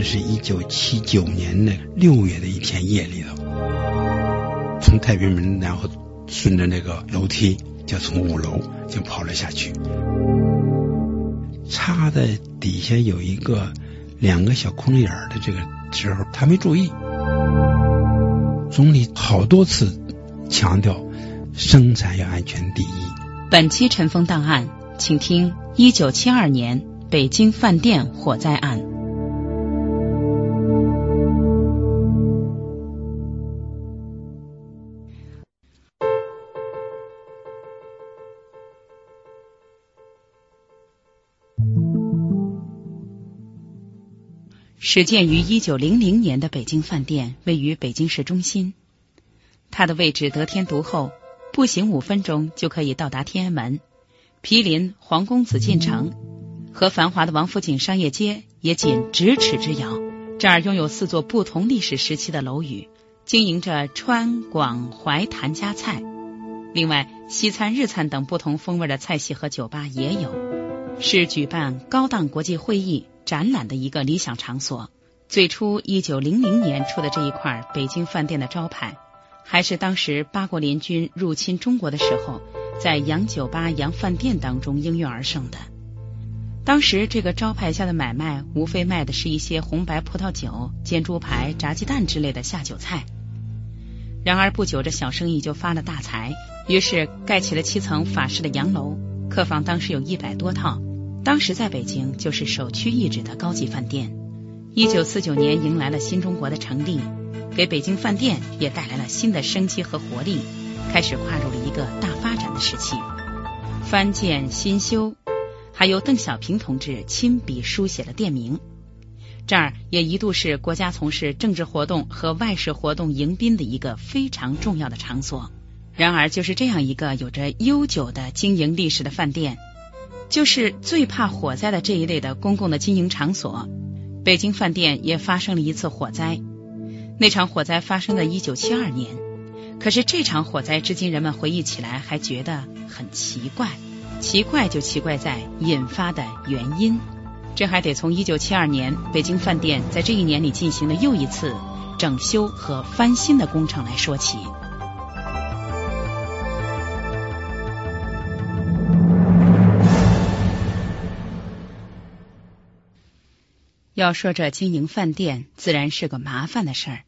这是一九七九年的六月的一天夜里头，从太平门，然后顺着那个楼梯，就从五楼就跑了下去。插在底下有一个两个小空眼的这个时候，他没注意。总理好多次强调生产要安全第一。本期尘封档案，请听一九七二年北京饭店火灾案。始建于一九零零年的北京饭店位于北京市中心，它的位置得天独厚，步行五分钟就可以到达天安门，毗邻皇宫紫禁城，和繁华的王府井商业街也仅咫尺之遥。这儿拥有四座不同历史时期的楼宇，经营着川广淮谭家菜，另外西餐、日餐等不同风味的菜系和酒吧也有，是举办高档国际会议。展览的一个理想场所。最初，一九零零年出的这一块北京饭店的招牌，还是当时八国联军入侵中国的时候，在洋酒吧、洋饭店当中应运而生的。当时这个招牌下的买卖，无非卖的是一些红白葡萄酒、煎猪排、炸鸡蛋之类的下酒菜。然而不久，这小生意就发了大财，于是盖起了七层法式的洋楼，客房当时有一百多套。当时在北京就是首屈一指的高级饭店。一九四九年迎来了新中国的成立，给北京饭店也带来了新的生机和活力，开始跨入了一个大发展的时期。翻建新修，还由邓小平同志亲笔书写了店名。这儿也一度是国家从事政治活动和外事活动迎宾的一个非常重要的场所。然而，就是这样一个有着悠久的经营历史的饭店。就是最怕火灾的这一类的公共的经营场所，北京饭店也发生了一次火灾。那场火灾发生在一九七二年，可是这场火灾至今人们回忆起来还觉得很奇怪。奇怪就奇怪在引发的原因，这还得从一九七二年北京饭店在这一年里进行的又一次整修和翻新的工程来说起。要说这经营饭店，自然是个麻烦的事儿。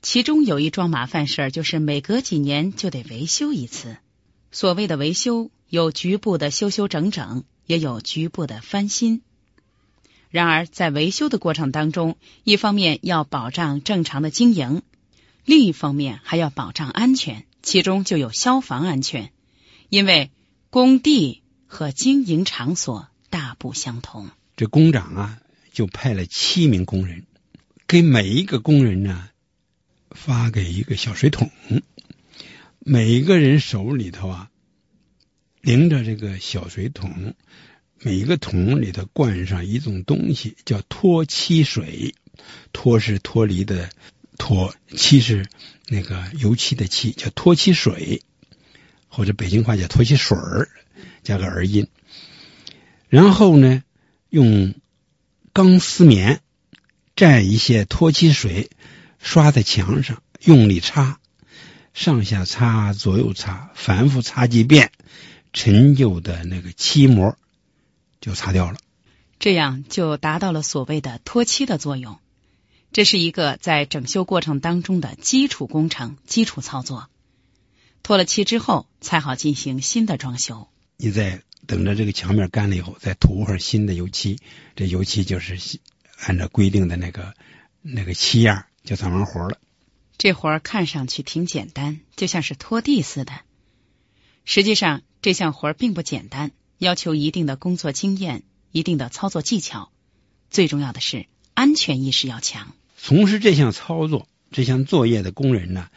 其中有一桩麻烦事儿，就是每隔几年就得维修一次。所谓的维修，有局部的修修整整，也有局部的翻新。然而，在维修的过程当中，一方面要保障正常的经营，另一方面还要保障安全，其中就有消防安全。因为工地和经营场所大不相同。这工长啊。就派了七名工人，给每一个工人呢发给一个小水桶，每一个人手里头啊拎着这个小水桶，每一个桶里头灌上一种东西，叫脱漆水。脱是脱离的脱，漆是那个油漆的漆，叫脱漆水，或者北京话叫脱漆水儿，加个儿音。然后呢，用。钢丝棉蘸一些脱漆水，刷在墙上，用力擦，上下擦，左右擦，反复擦几遍，陈旧的那个漆膜就擦掉了。这样就达到了所谓的脱漆的作用。这是一个在整修过程当中的基础工程、基础操作。脱了漆之后，才好进行新的装修。你在。等着这个墙面干了以后，再涂上新的油漆。这油漆就是按照规定的那个那个漆样，就算完活了。这活儿看上去挺简单，就像是拖地似的。实际上，这项活儿并不简单，要求一定的工作经验、一定的操作技巧，最重要的是安全意识要强。从事这项操作、这项作业的工人呢，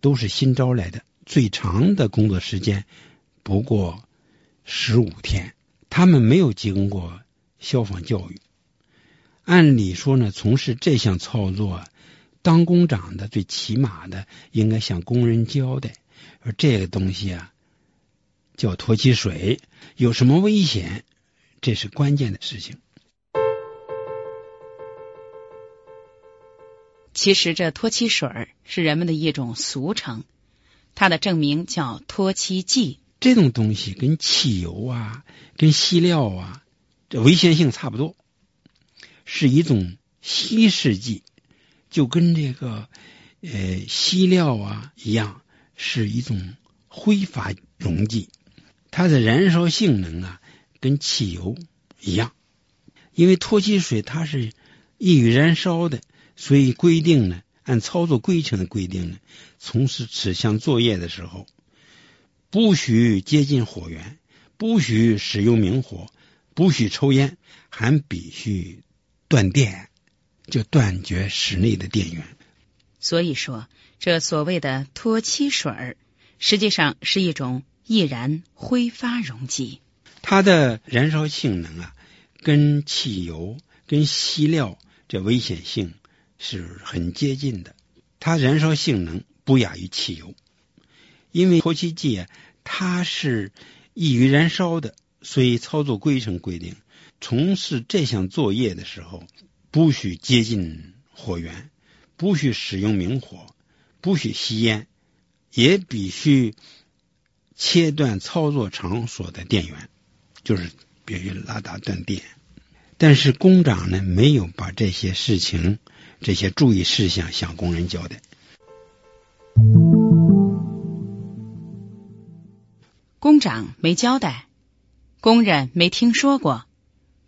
都是新招来的，最长的工作时间不过十五天，他们没有经过消防教育。按理说呢，从事这项操作，当工长的最起码的应该向工人交代，而这个东西啊，叫脱漆水，有什么危险，这是关键的事情。其实这脱漆水是人们的一种俗称，它的正名叫脱漆剂。这种东西跟汽油啊、跟稀料啊，这危险性差不多，是一种稀释剂，就跟这个呃稀料啊一样，是一种挥发溶剂。它的燃烧性能啊，跟汽油一样，因为脱漆水它是易于燃烧的。所以规定呢，按操作规程的规定呢，从事此项作业的时候，不许接近火源，不许使用明火，不许抽烟，还必须断电，就断绝室内的电源。所以说，这所谓的脱漆水儿，实际上是一种易燃挥发溶剂。它的燃烧性能啊，跟汽油、跟稀料这危险性。是很接近的，它燃烧性能不亚于汽油，因为脱漆剂啊，它是易于燃烧的，所以操作规程规定，从事这项作业的时候，不许接近火源，不许使用明火，不许吸烟，也必须切断操作场所的电源，就是必须拉闸断电。但是工长呢，没有把这些事情。这些注意事项向工人交代。工长没交代，工人没听说过，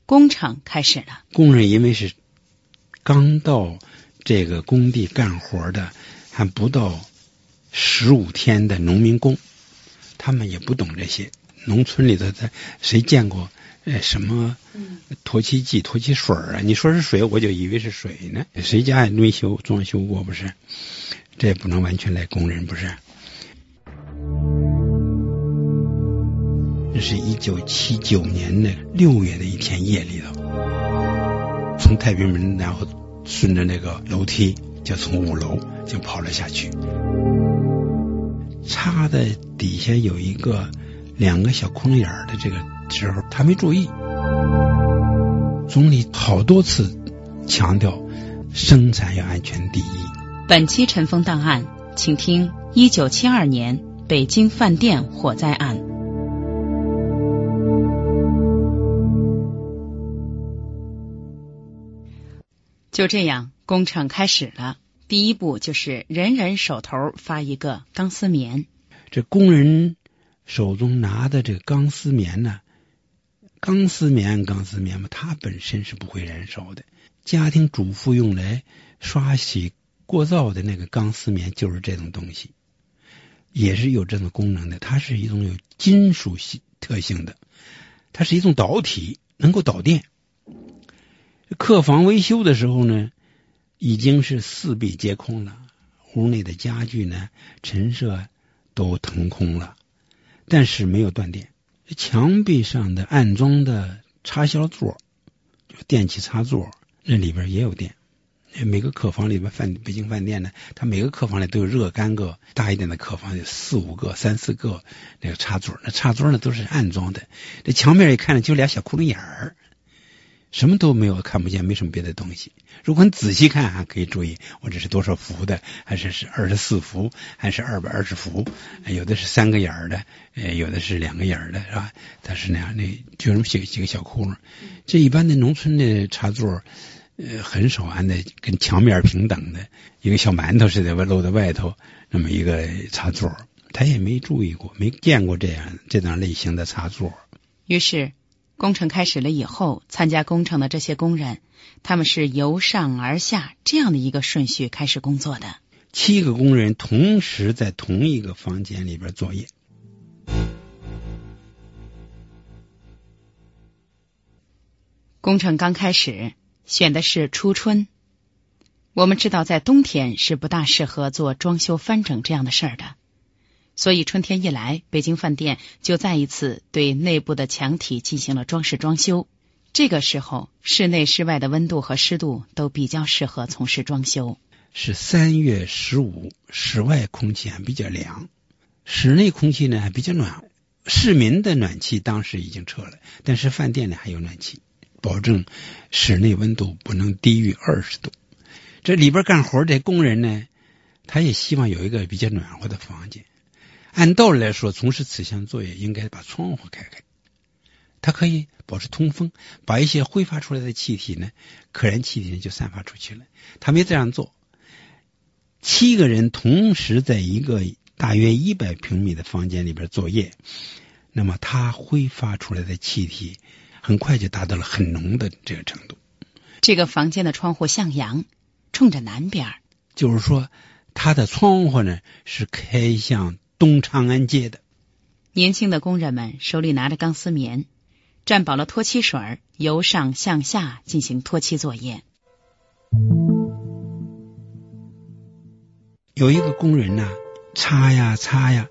工程开始了。工人因为是刚到这个工地干活的，还不到十五天的农民工，他们也不懂这些。农村里头，他谁见过？哎，什么脱漆剂、脱漆水啊？你说是水，我就以为是水呢。谁家也没修装修过，不是？这也不能完全赖工人，不是？这是一九七九年的六月的一天夜里头，从太平门，然后顺着那个楼梯，就从五楼就跑了下去，插在底下有一个两个小窟窿眼的这个。时候他没注意，总理好多次强调生产要安全第一。本期尘封档案，请听一九七二年北京饭店火灾案。就这样，工程开始了。第一步就是人人手头发一个钢丝棉。这工人手中拿的这个钢丝棉呢？钢丝棉，钢丝棉嘛，它本身是不会燃烧的。家庭主妇用来刷洗过皂的那个钢丝棉就是这种东西，也是有这种功能的。它是一种有金属性特性的，它是一种导体，能够导电。客房维修的时候呢，已经是四壁皆空了，屋内的家具呢、陈设都腾空了，但是没有断电。墙壁上的安装的插销座，就电气插座，那里边也有电。每个客房里边饭北京饭店呢，它每个客房里都有若干个大一点的客房，有四五个、三四个那个插座。那插座呢都是暗装的。这墙面一看，就俩小窟窿眼儿。什么都没有，看不见，没什么别的东西。如果你仔细看，还可以注意，我这是多少伏的？还是是二十四伏，还是二百二十伏？有的是三个眼儿的，呃，有的是两个眼儿的，是吧？它是那样，那就那么几几个小窟窿。这一般的农村的插座，呃，很少安的跟墙面平等的，一个小馒头似的露在外头，那么一个插座，他也没注意过，没见过这样这种类型的插座。于是。工程开始了以后，参加工程的这些工人，他们是由上而下这样的一个顺序开始工作的。七个工人同时在同一个房间里边作业。工程刚开始选的是初春，我们知道，在冬天是不大适合做装修翻整这样的事儿的，所以春天一来，北京饭店就再一次对内部的墙体进行了装饰装修。这个时候，室内室外的温度和湿度都比较适合从事装修。是三月十五，室外空气还比较凉，室内空气呢还比较暖。市民的暖气当时已经撤了，但是饭店里还有暖气，保证室内温度不能低于二十度。这里边干活的工人呢，他也希望有一个比较暖和的房间。按道理来说，从事此项作业应该把窗户开开，它可以保持通风，把一些挥发出来的气体呢，可燃气体呢就散发出去了。他没这样做。七个人同时在一个大约一百平米的房间里边作业，那么它挥发出来的气体很快就达到了很浓的这个程度。这个房间的窗户向阳。冲着南边，就是说，它的窗户呢是开向东长安街的。年轻的工人们手里拿着钢丝棉，蘸饱了脱漆水，由上向下进行脱漆作业。有一个工人呢，擦呀擦呀，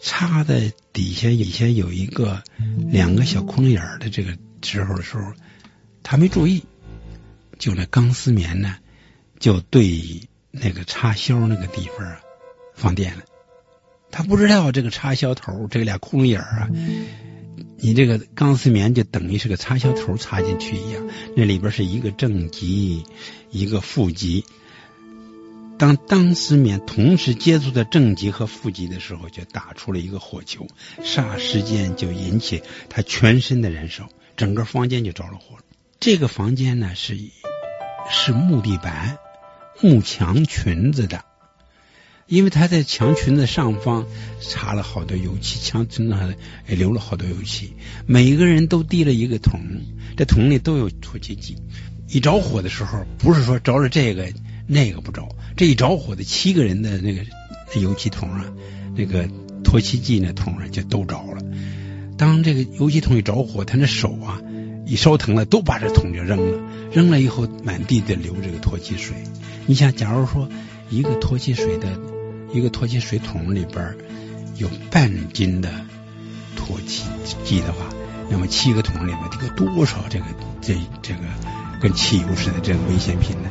擦的底下底下有一个两个小空眼的这个时候的时候，他没注意，就那钢丝棉呢。就对那个插销那个地方啊放电了，他不知道这个插销头这俩窟窿眼儿啊，你这个钢丝棉就等于是个插销头插进去一样，那里边是一个正极一个负极，当钢丝棉同时接触到正极和负极的时候，就打出了一个火球，霎时间就引起他全身的燃烧，整个房间就着了火。这个房间呢是是木地板。木墙裙子的，因为他在墙裙子上方插了好多油漆，墙裙子上也留了好多油漆。每一个人都提了一个桶，这桶里都有脱漆剂。一着火的时候，不是说着了这个那个不着，这一着火的七个人的那个油漆桶啊，那个脱漆剂那桶啊就都着了。当这个油漆桶一着火，他那手啊一烧疼了，都把这桶就扔了。扔了以后，满地的流这个脱漆水。你想，假如说一个脱漆水的一个脱漆水桶里边有半斤的脱漆剂的话，那么七个桶里面得有多少这个这这个跟汽油似的这个危险品呢？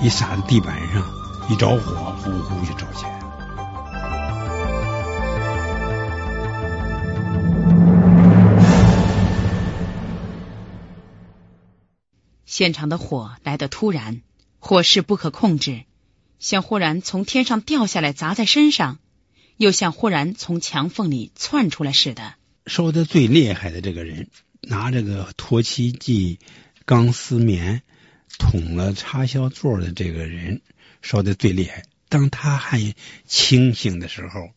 一撒在地板上，一着火，呼呼就着起来。现场的火来得突然。火势不可控制，像忽然从天上掉下来砸在身上，又像忽然从墙缝里窜出来似的。烧的最厉害的这个人，拿这个脱漆剂、钢丝棉捅了插销座的这个人，烧的最厉害。当他还清醒的时候，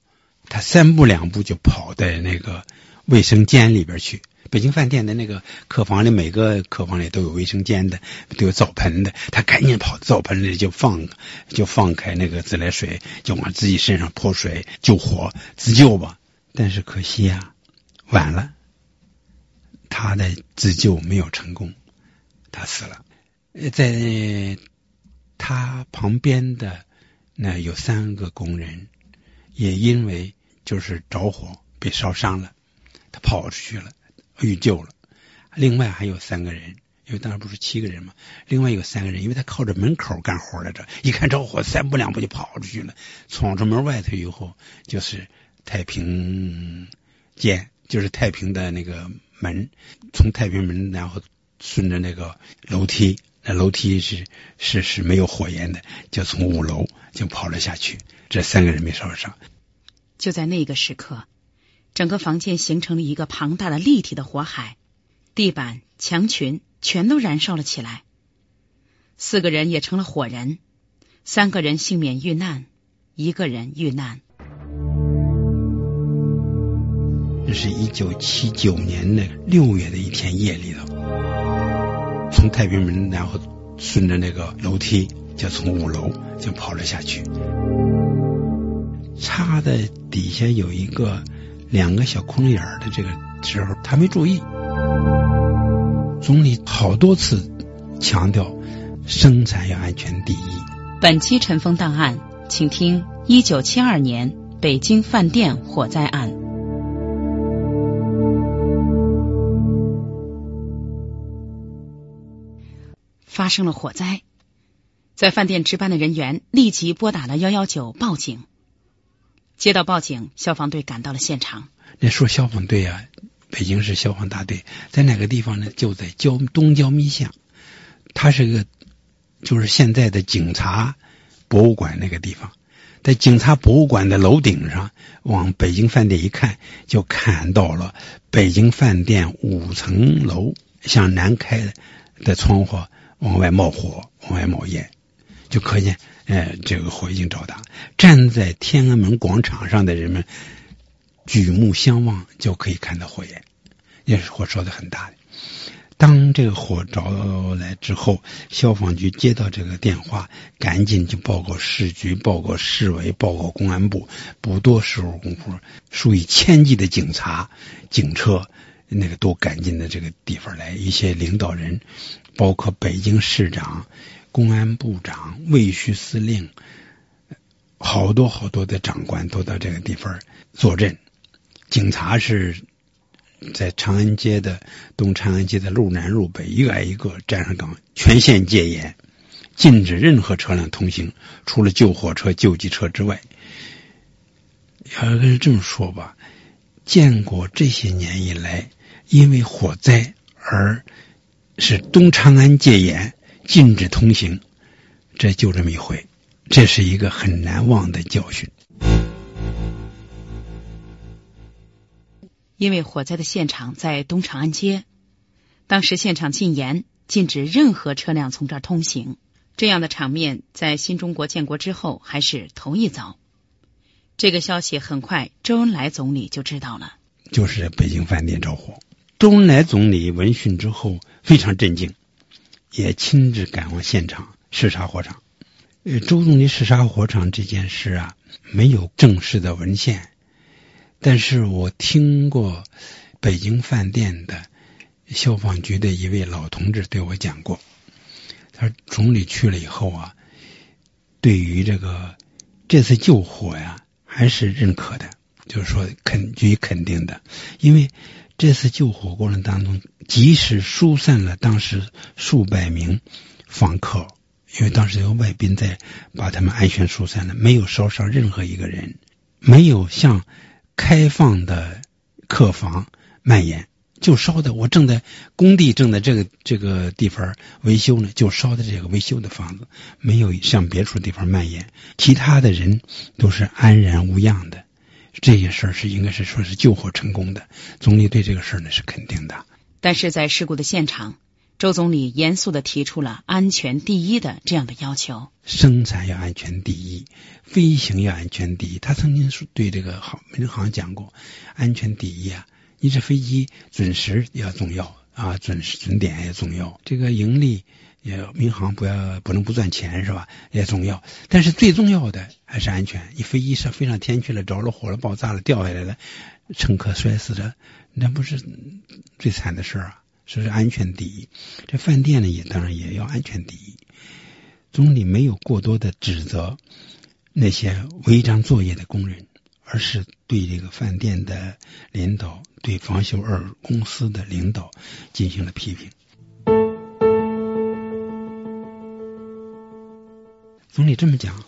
他三步两步就跑在那个卫生间里边去。北京饭店的那个客房里，每个客房里都有卫生间的，都有澡盆的。他赶紧跑澡盆里就放，就放开那个自来水，就往自己身上泼水救火自救吧。但是可惜呀，晚了，他的自救没有成功，他死了。在他旁边的那有三个工人，也因为就是着火被烧伤了，他跑出去了。遇救了，另外还有三个人，因为当时不是七个人嘛，另外有三个人，因为他靠着门口干活来着，一看着火，三步两步就跑出去了，闯出门外头以后，就是太平间，就是太平的那个门，从太平门，然后顺着那个楼梯，那楼梯是是是没有火焰的，就从五楼就跑了下去，这三个人没烧伤。就在那个时刻。整个房间形成了一个庞大的立体的火海，地板、墙裙全都燃烧了起来。四个人也成了火人，三个人幸免遇难，一个人遇难。这是一九七九年的六月的一天夜里头，从太平门，然后顺着那个楼梯，就从五楼就跑了下去。插的底下有一个。两个小空眼儿的这个时候，他没注意。总理好多次强调，生产要安全第一。本期尘封档案，请听一九七二年北京饭店火灾案。发生了火灾，在饭店值班的人员立即拨打了幺幺九报警。接到报警，消防队赶到了现场。那说消防队啊，北京市消防大队在哪个地方呢？就在焦东焦密巷，它是个就是现在的警察博物馆那个地方。在警察博物馆的楼顶上，往北京饭店一看，就看到了北京饭店五层楼向南开的窗户。往外冒火，往外冒烟，就可见，哎，这个火已经着大。站在天安门广场上的人们举目相望，就可以看到火焰，也是火烧的很大的。当这个火着来之后，消防局接到这个电话，赶紧就报告市局、报告市委、报告公安部。不多时候功夫，数以千计的警察、警车，那个都赶进的这个地方来，一些领导人。包括北京市长、公安部长、卫戍司令，好多好多的长官都到这个地方坐镇。警察是在长安街的东长安街的路南路北一个挨一个站上岗，全线戒严，禁止任何车辆通行，除了救火车、救济车之外。要跟这么说吧，建国这些年以来，因为火灾而。是东长安戒严，禁止通行，这就这么一回，这是一个很难忘的教训。因为火灾的现场在东长安街，当时现场禁言，禁止任何车辆从这儿通行。这样的场面在新中国建国之后还是头一遭。这个消息很快，周恩来总理就知道了，就是北京饭店着火。周恩来总理闻讯之后非常震惊，也亲自赶往现场视察火场。呃，周总理视察火场这件事啊，没有正式的文献，但是我听过北京饭店的消防局的一位老同志对我讲过，他说总理去了以后啊，对于这个这次救火呀，还是认可的，就是说肯予以肯定的，因为。这次救火过程当中，及时疏散了当时数百名访客，因为当时有外宾在，把他们安全疏散了，没有烧伤任何一个人，没有向开放的客房蔓延，就烧的我正在工地正在这个这个地方维修呢，就烧的这个维修的房子，没有向别处地方蔓延，其他的人都是安然无恙的。这些事儿是应该是说是救火成功的，总理对这个事儿呢是肯定的。但是在事故的现场，周总理严肃的提出了安全第一的这样的要求：生产要安全第一，飞行要安全第一。他曾经是对这个航民航讲过，安全第一啊，你这飞机准时要重要啊，准时准点也重要，这个盈利。也民航不要不能不赚钱是吧？也重要，但是最重要的还是安全。你飞机上飞上天去了，着了火了，爆炸了，掉下来了，乘客摔死了，那不是最惨的事儿啊！所以安全第一。这饭店呢，也当然也要安全第一。总理没有过多的指责那些违章作业的工人，而是对这个饭店的领导、对房修二公司的领导进行了批评。总理这么讲，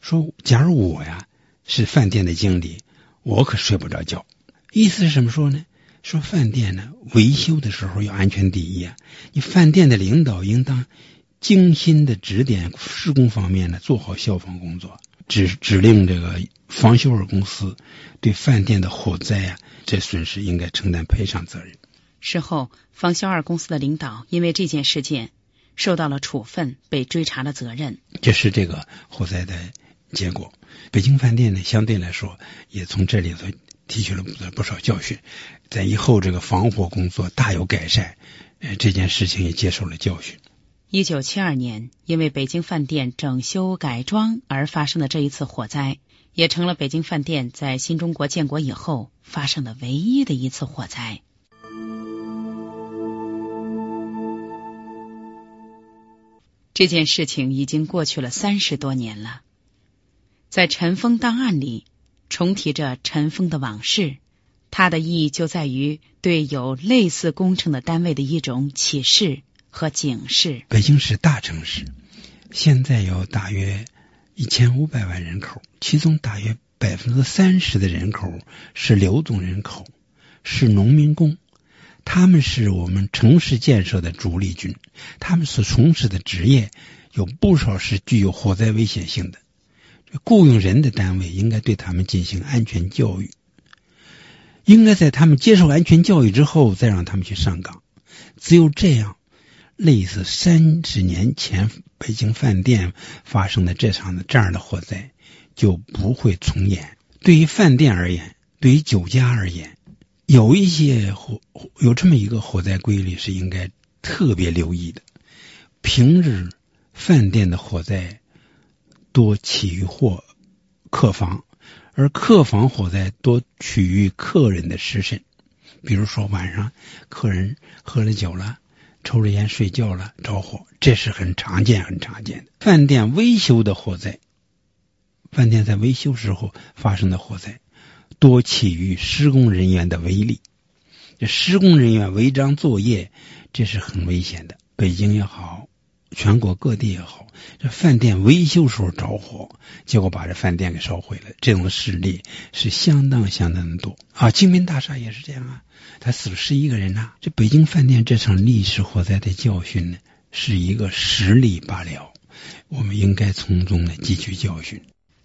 说：“假如我呀是饭店的经理，我可睡不着觉。意思是什么说呢？说饭店呢维修的时候要安全第一啊！你饭店的领导应当精心的指点施工方面呢做好消防工作，指指令这个防修尔公司对饭店的火灾啊这损失应该承担赔偿责任。”事后，防修二公司的领导因为这件事件。受到了处分，被追查了责任。这是这个火灾的结果。北京饭店呢，相对来说也从这里头提取了不少教训，在以后这个防火工作大有改善。呃，这件事情也接受了教训。一九七二年，因为北京饭店整修改装而发生的这一次火灾，也成了北京饭店在新中国建国以后发生的唯一的一次火灾。这件事情已经过去了三十多年了，在尘封档案里重提着尘封的往事，它的意义就在于对有类似工程的单位的一种启示和警示。北京是大城市，现在有大约一千五百万人口，其中大约百分之三十的人口是流动人口，是农民工。他们是我们城市建设的主力军，他们所从事的职业有不少是具有火灾危险性的。雇佣人的单位应该对他们进行安全教育，应该在他们接受安全教育之后再让他们去上岗。只有这样，类似三十年前北京饭店发生的这场这样的火灾就不会重演。对于饭店而言，对于酒家而言。有一些火有这么一个火灾规律是应该特别留意的。平日饭店的火灾多起于或客房，而客房火灾多起于客人的失身。比如说晚上客人喝了酒了，抽着烟睡觉了着火，这是很常见很常见的。饭店维修的火灾，饭店在维修时候发生的火灾。多起于施工人员的违例，这施工人员违章作业，这是很危险的。北京也好，全国各地也好，这饭店维修时候着火，结果把这饭店给烧毁了，这种事例是相当相当的多啊。金门大厦也是这样啊，他死了十一个人呐。这北京饭店这场历史火灾的教训呢，是一个实例罢了，我们应该从中呢汲取教训。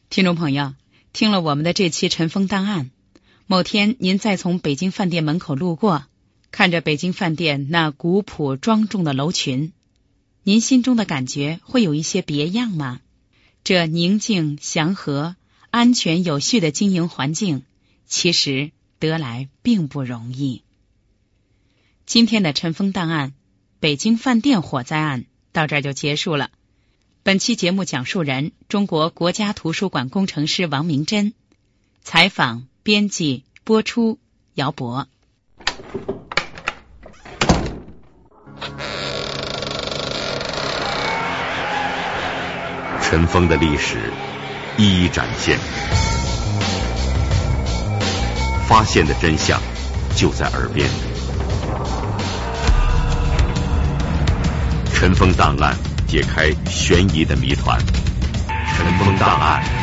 听众朋友。听了我们的这期尘封档案，某天您再从北京饭店门口路过，看着北京饭店那古朴庄重的楼群，您心中的感觉会有一些别样吗？这宁静祥和、安全有序的经营环境，其实得来并不容易。今天的尘封档案——北京饭店火灾案，到这儿就结束了。本期节目讲述人：中国国家图书馆工程师王明珍，采访、编辑、播出：姚博。尘封的历史一一展现，发现的真相就在耳边。尘封档案。解开悬疑的谜团，尘封档案。